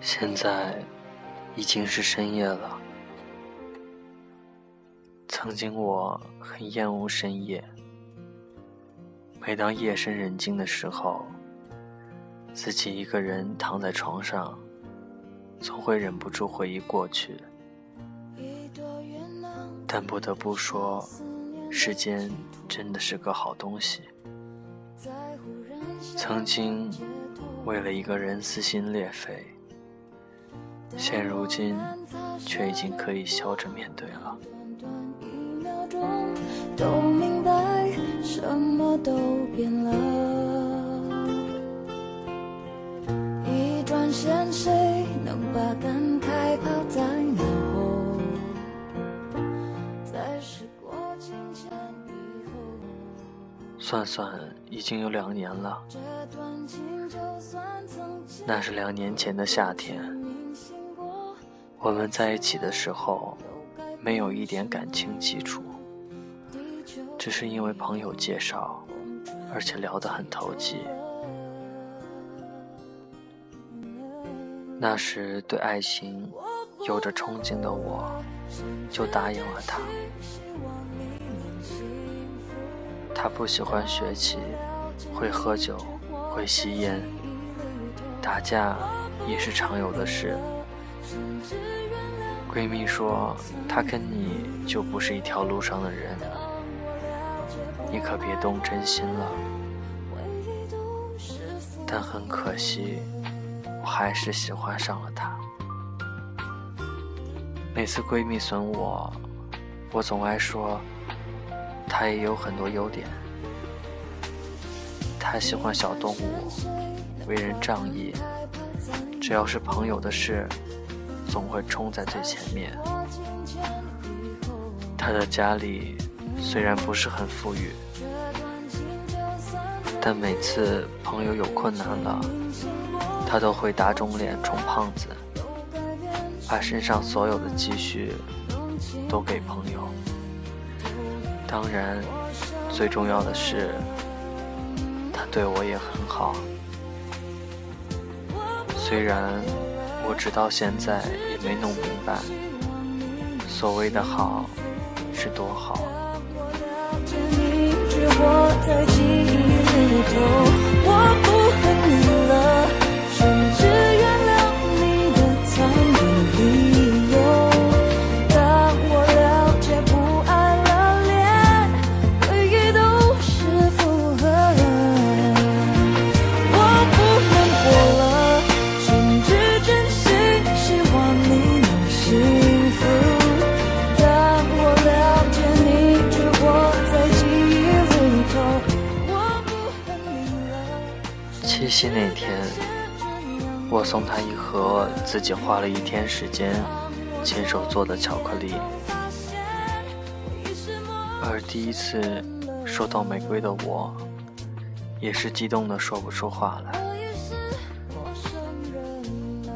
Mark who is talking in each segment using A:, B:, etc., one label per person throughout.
A: 现在已经是深夜了。曾经我很厌恶深夜，每当夜深人静的时候，自己一个人躺在床上，总会忍不住回忆过去。但不得不说，时间真的是个好东西。曾经为了一个人撕心裂肺，现如今却已经可以笑着面对了。都明白，什么都变了。一转身，谁能把感慨抛在脑后？在时过境迁以后，算算已经有两年了。那是两年前的夏天，我们在一起的时候，没有一点感情基础。只是因为朋友介绍，而且聊得很投机。那时对爱情有着憧憬的我，就答应了他。他不喜欢学习，会喝酒，会吸烟，打架也是常有的事。闺蜜说，他跟你就不是一条路上的人。你可别动真心了，但很可惜，我还是喜欢上了他。每次闺蜜损我，我总爱说，他也有很多优点。他喜欢小动物，为人仗义，只要是朋友的事，总会冲在最前面。他的家里。虽然不是很富裕，但每次朋友有困难了，他都会打肿脸充胖子，把身上所有的积蓄都给朋友。当然，最重要的是，他对我也很好。虽然直到现在也没弄明白，所谓的好是多好。夕那天，我送她一盒自己花了一天时间亲手做的巧克力，而第一次收到玫瑰的我，也是激动的说不出话来，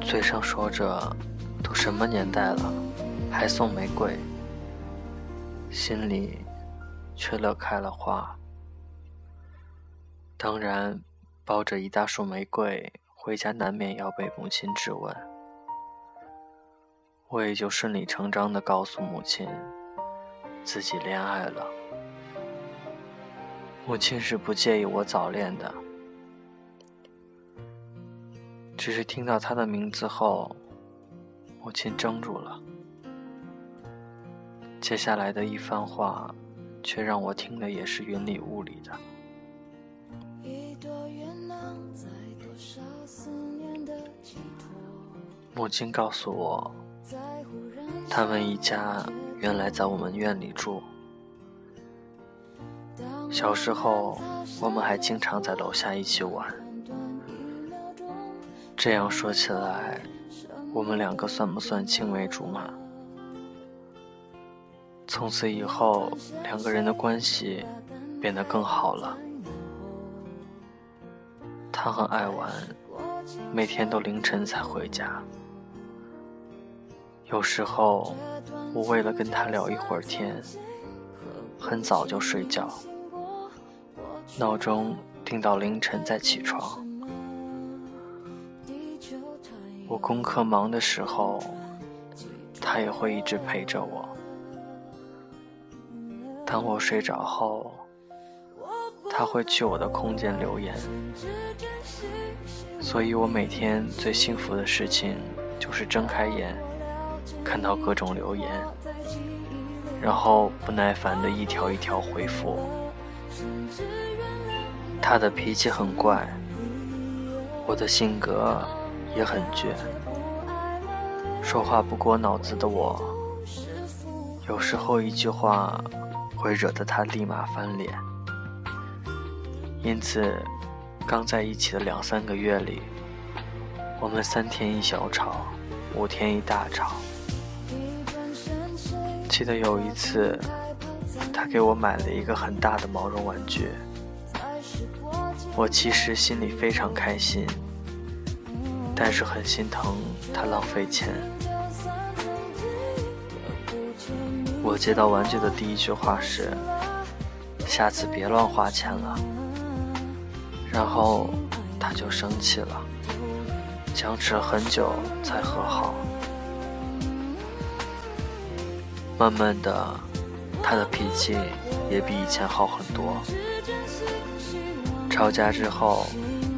A: 嘴上说着都什么年代了，还送玫瑰，心里却乐开了花。当然。抱着一大束玫瑰回家，难免要被母亲质问。我也就顺理成章的告诉母亲，自己恋爱了。母亲是不介意我早恋的，只是听到他的名字后，母亲怔住了。接下来的一番话，却让我听的也是云里雾里的。一朵云能载多少思念的母亲告诉我，他们一家原来在我们院里住。小时候，我们还经常在楼下一起玩。这样说起来，我们两个算不算青梅竹马？从此以后，两个人的关系变得更好了。他很爱玩，每天都凌晨才回家。有时候，我为了跟他聊一会儿天，很早就睡觉，闹钟定到凌晨再起床。我功课忙的时候，他也会一直陪着我。当我睡着后，他会去我的空间留言。所以我每天最幸福的事情，就是睁开眼，看到各种留言，然后不耐烦的一条一条回复。他的脾气很怪，我的性格。也很倔，说话不过脑子的我，有时候一句话会惹得他立马翻脸。因此，刚在一起的两三个月里，我们三天一小吵，五天一大吵。记得有一次，他给我买了一个很大的毛绒玩具，我其实心里非常开心。但是很心疼他浪费钱。我接到玩具的第一句话是：“下次别乱花钱了。”然后他就生气了，僵持了很久才和好。慢慢的，他的脾气也比以前好很多。吵架之后，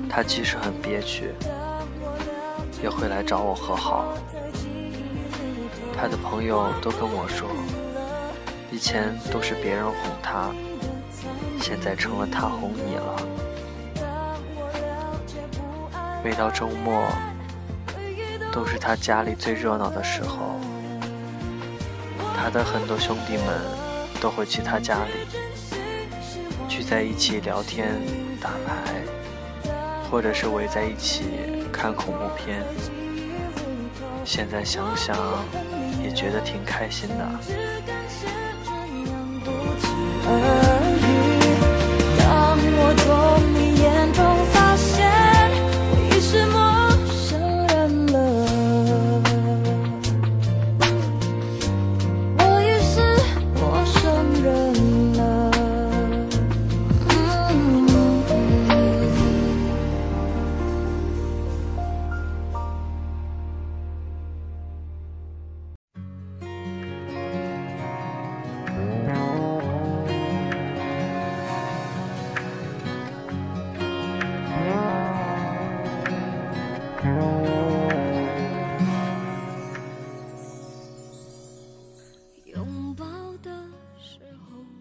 A: 他即使很憋屈。也会来找我和好。他的朋友都跟我说，以前都是别人哄他，现在成了他哄你了。每到周末，都是他家里最热闹的时候。他的很多兄弟们都会去他家里，聚在一起聊天、打牌，或者是围在一起。看恐怖片，现在想想也觉得挺开心的。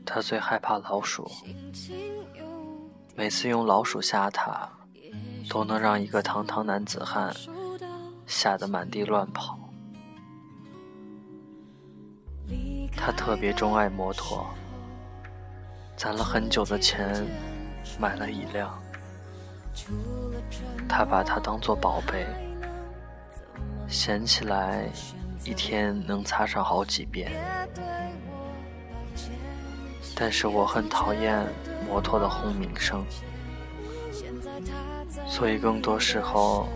A: 他最害怕老鼠，每次用老鼠吓他，都能让一个堂堂男子汉吓得满地乱跑。他特别钟爱摩托，攒了很久的钱买了一辆。他把它当做宝贝，闲起来一天能擦上好几遍。但是我很讨厌摩托的轰鸣声，所以更多时候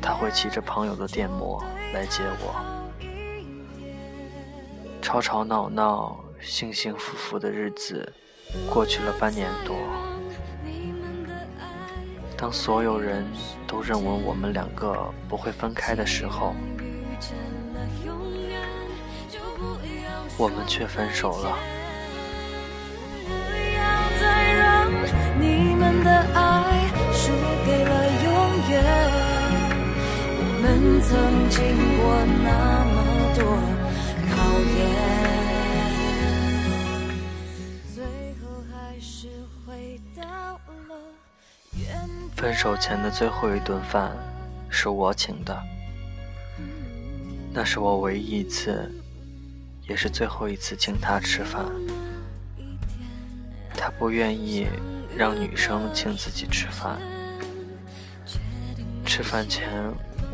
A: 他会骑着朋友的电摩来接我。吵吵闹闹、幸幸福福的日子过去了半年多。当所有人都认为我们两个不会分开的时候，我们却分手了。的爱输给了永远。我们曾经过那么多分手前的最后一顿饭是我请的，那是我唯一一次，也是最后一次请他吃饭。他不愿意。让女生请自己吃饭，吃饭前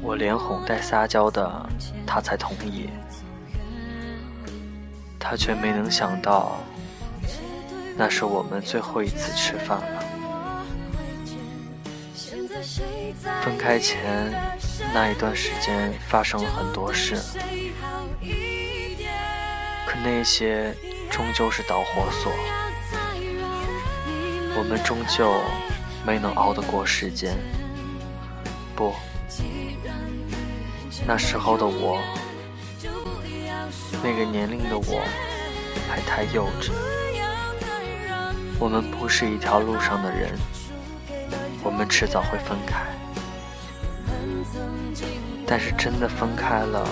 A: 我连哄带撒娇的，他才同意。他却没能想到，那是我们最后一次吃饭了。分开前那一段时间发生了很多事，可那些终究是导火索。我们终究没能熬得过时间，不，那时候的我，那个年龄的我，还太幼稚。我们不是一条路上的人，我们迟早会分开。但是真的分开了，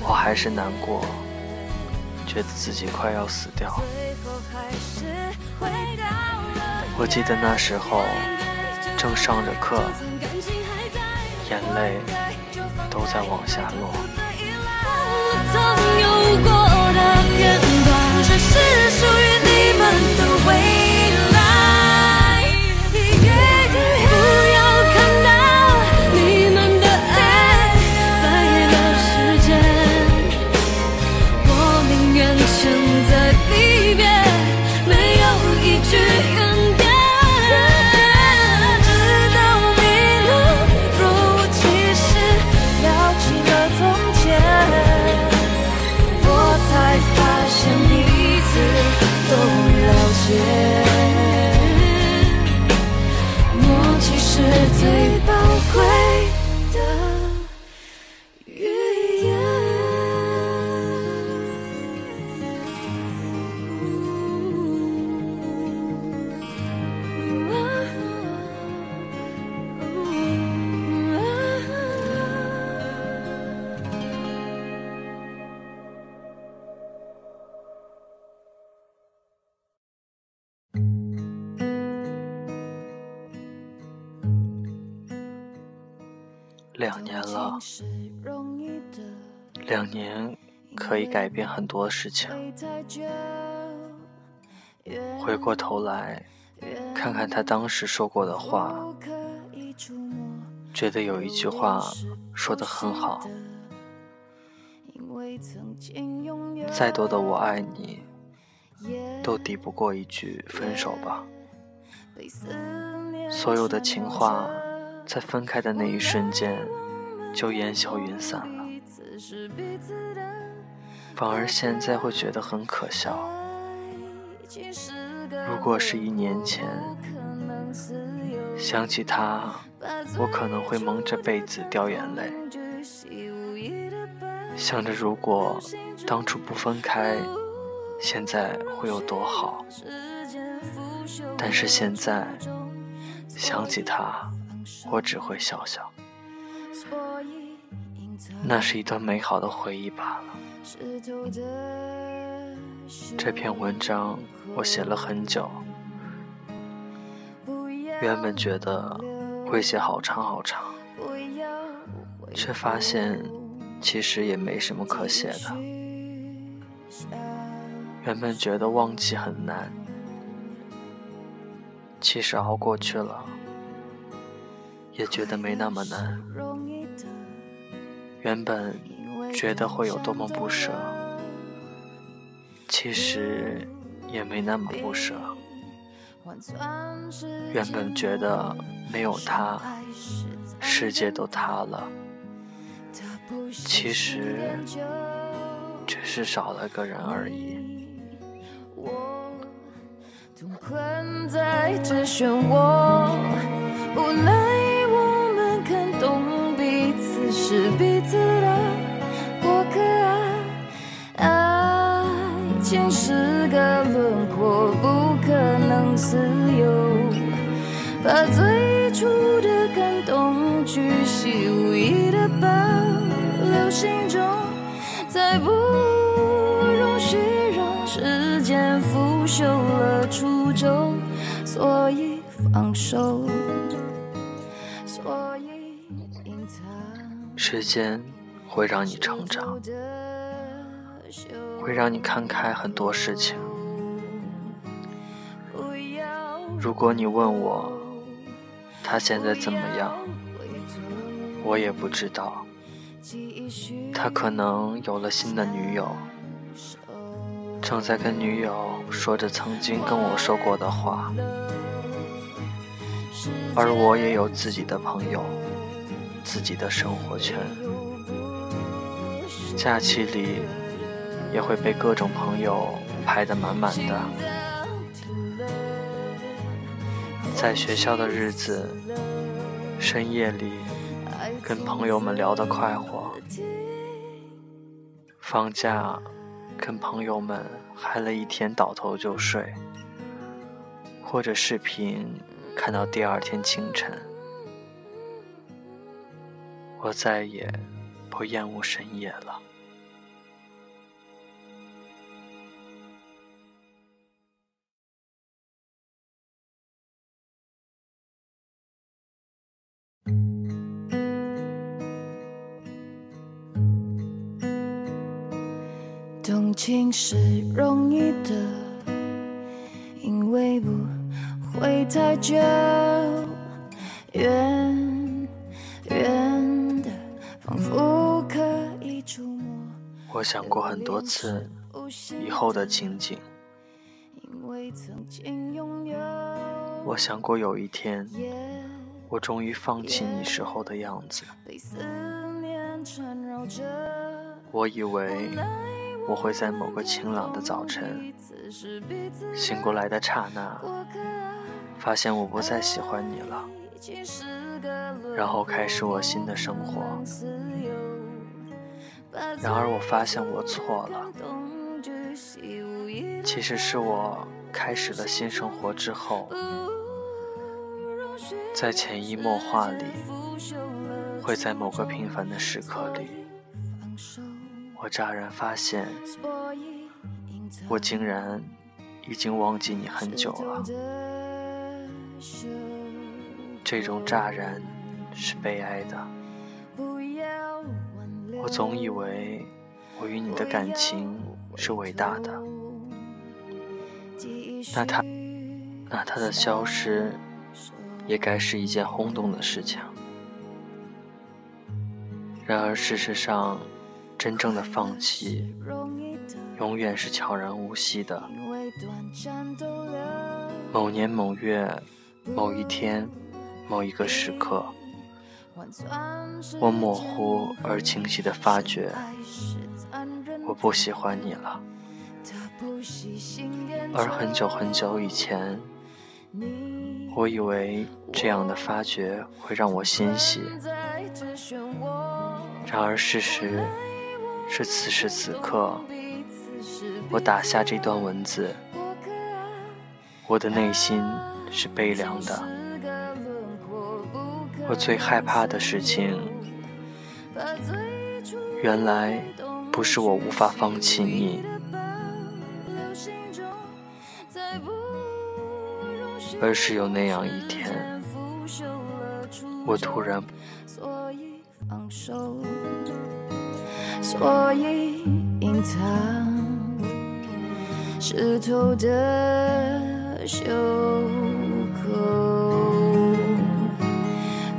A: 我还是难过，觉得自己快要死掉。我记得那时候正上着课，眼泪都在往下落。这是属于你们的回两年了，两年可以改变很多事情。回过头来，看看他当时说过的话，觉得有一句话说的很好：再多的我爱你，都抵不过一句分手吧。所有的情话。在分开的那一瞬间，就烟消云散了。反而现在会觉得很可笑。如果是一年前，想起他，我可能会蒙着被子掉眼泪，想着如果当初不分开，现在会有多好。但是现在，想起他。我只会笑笑，那是一段美好的回忆罢了。这篇文章我写了很久，原本觉得会写好长好长，却发现其实也没什么可写的。原本觉得忘记很难，其实熬过去了。也觉得没那么难。原本觉得会有多么不舍，其实也没那么不舍。原本觉得没有他，世界都塌了，其实只是少了个人而已。是自由。把最初的感动巨细无意的保留心中，再不容许让时间腐朽了初衷，所以放手。所以隐藏时间会让你成长，会让你看开很多事情。如果你问我他现在怎么样，我也不知道。他可能有了新的女友，正在跟女友说着曾经跟我说过的话，而我也有自己的朋友。自己的生活圈，假期里也会被各种朋友排得满满的。在学校的日子，深夜里跟朋友们聊得快活，放假跟朋友们嗨了一天，倒头就睡，或者视频看到第二天清晨。我再也不厌恶深夜了。
B: 动情是容易的，因为不会太久，远远的，仿佛可以触摸。
A: 我想过很多次以后的情景，
B: 因为曾经拥有。
A: 我想过有一天，我终于放弃你时候的样子。我以为我会在某个晴朗的早晨醒过来的刹那，发现我不再喜欢你了，然后开始我新的生活。然而我发现我错了，其实是我开始了新生活之后，在潜移默化里，会在某个平凡的时刻里。我乍然发现，我竟然已经忘记你很久了。这种乍然是悲哀的。我总以为我与你的感情是伟大的，那他，那他的消失也该是一件轰动的事情。然而事实上。真正的放弃，永远是悄然无息的。某年某月某一天某一个时刻，我模糊而清晰地发觉，我不喜欢你了。而很久很久以前，我以为这样的发觉会让我欣喜，然而事实。是此时此刻，我打下这段文字，我的内心是悲凉的。我最害怕的事情，原来不是我无法放弃你，而是有那样一天，我突然。所以隐藏湿透的袖口，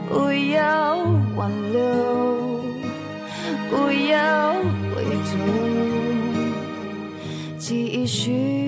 A: 不要挽留，不要回头，继续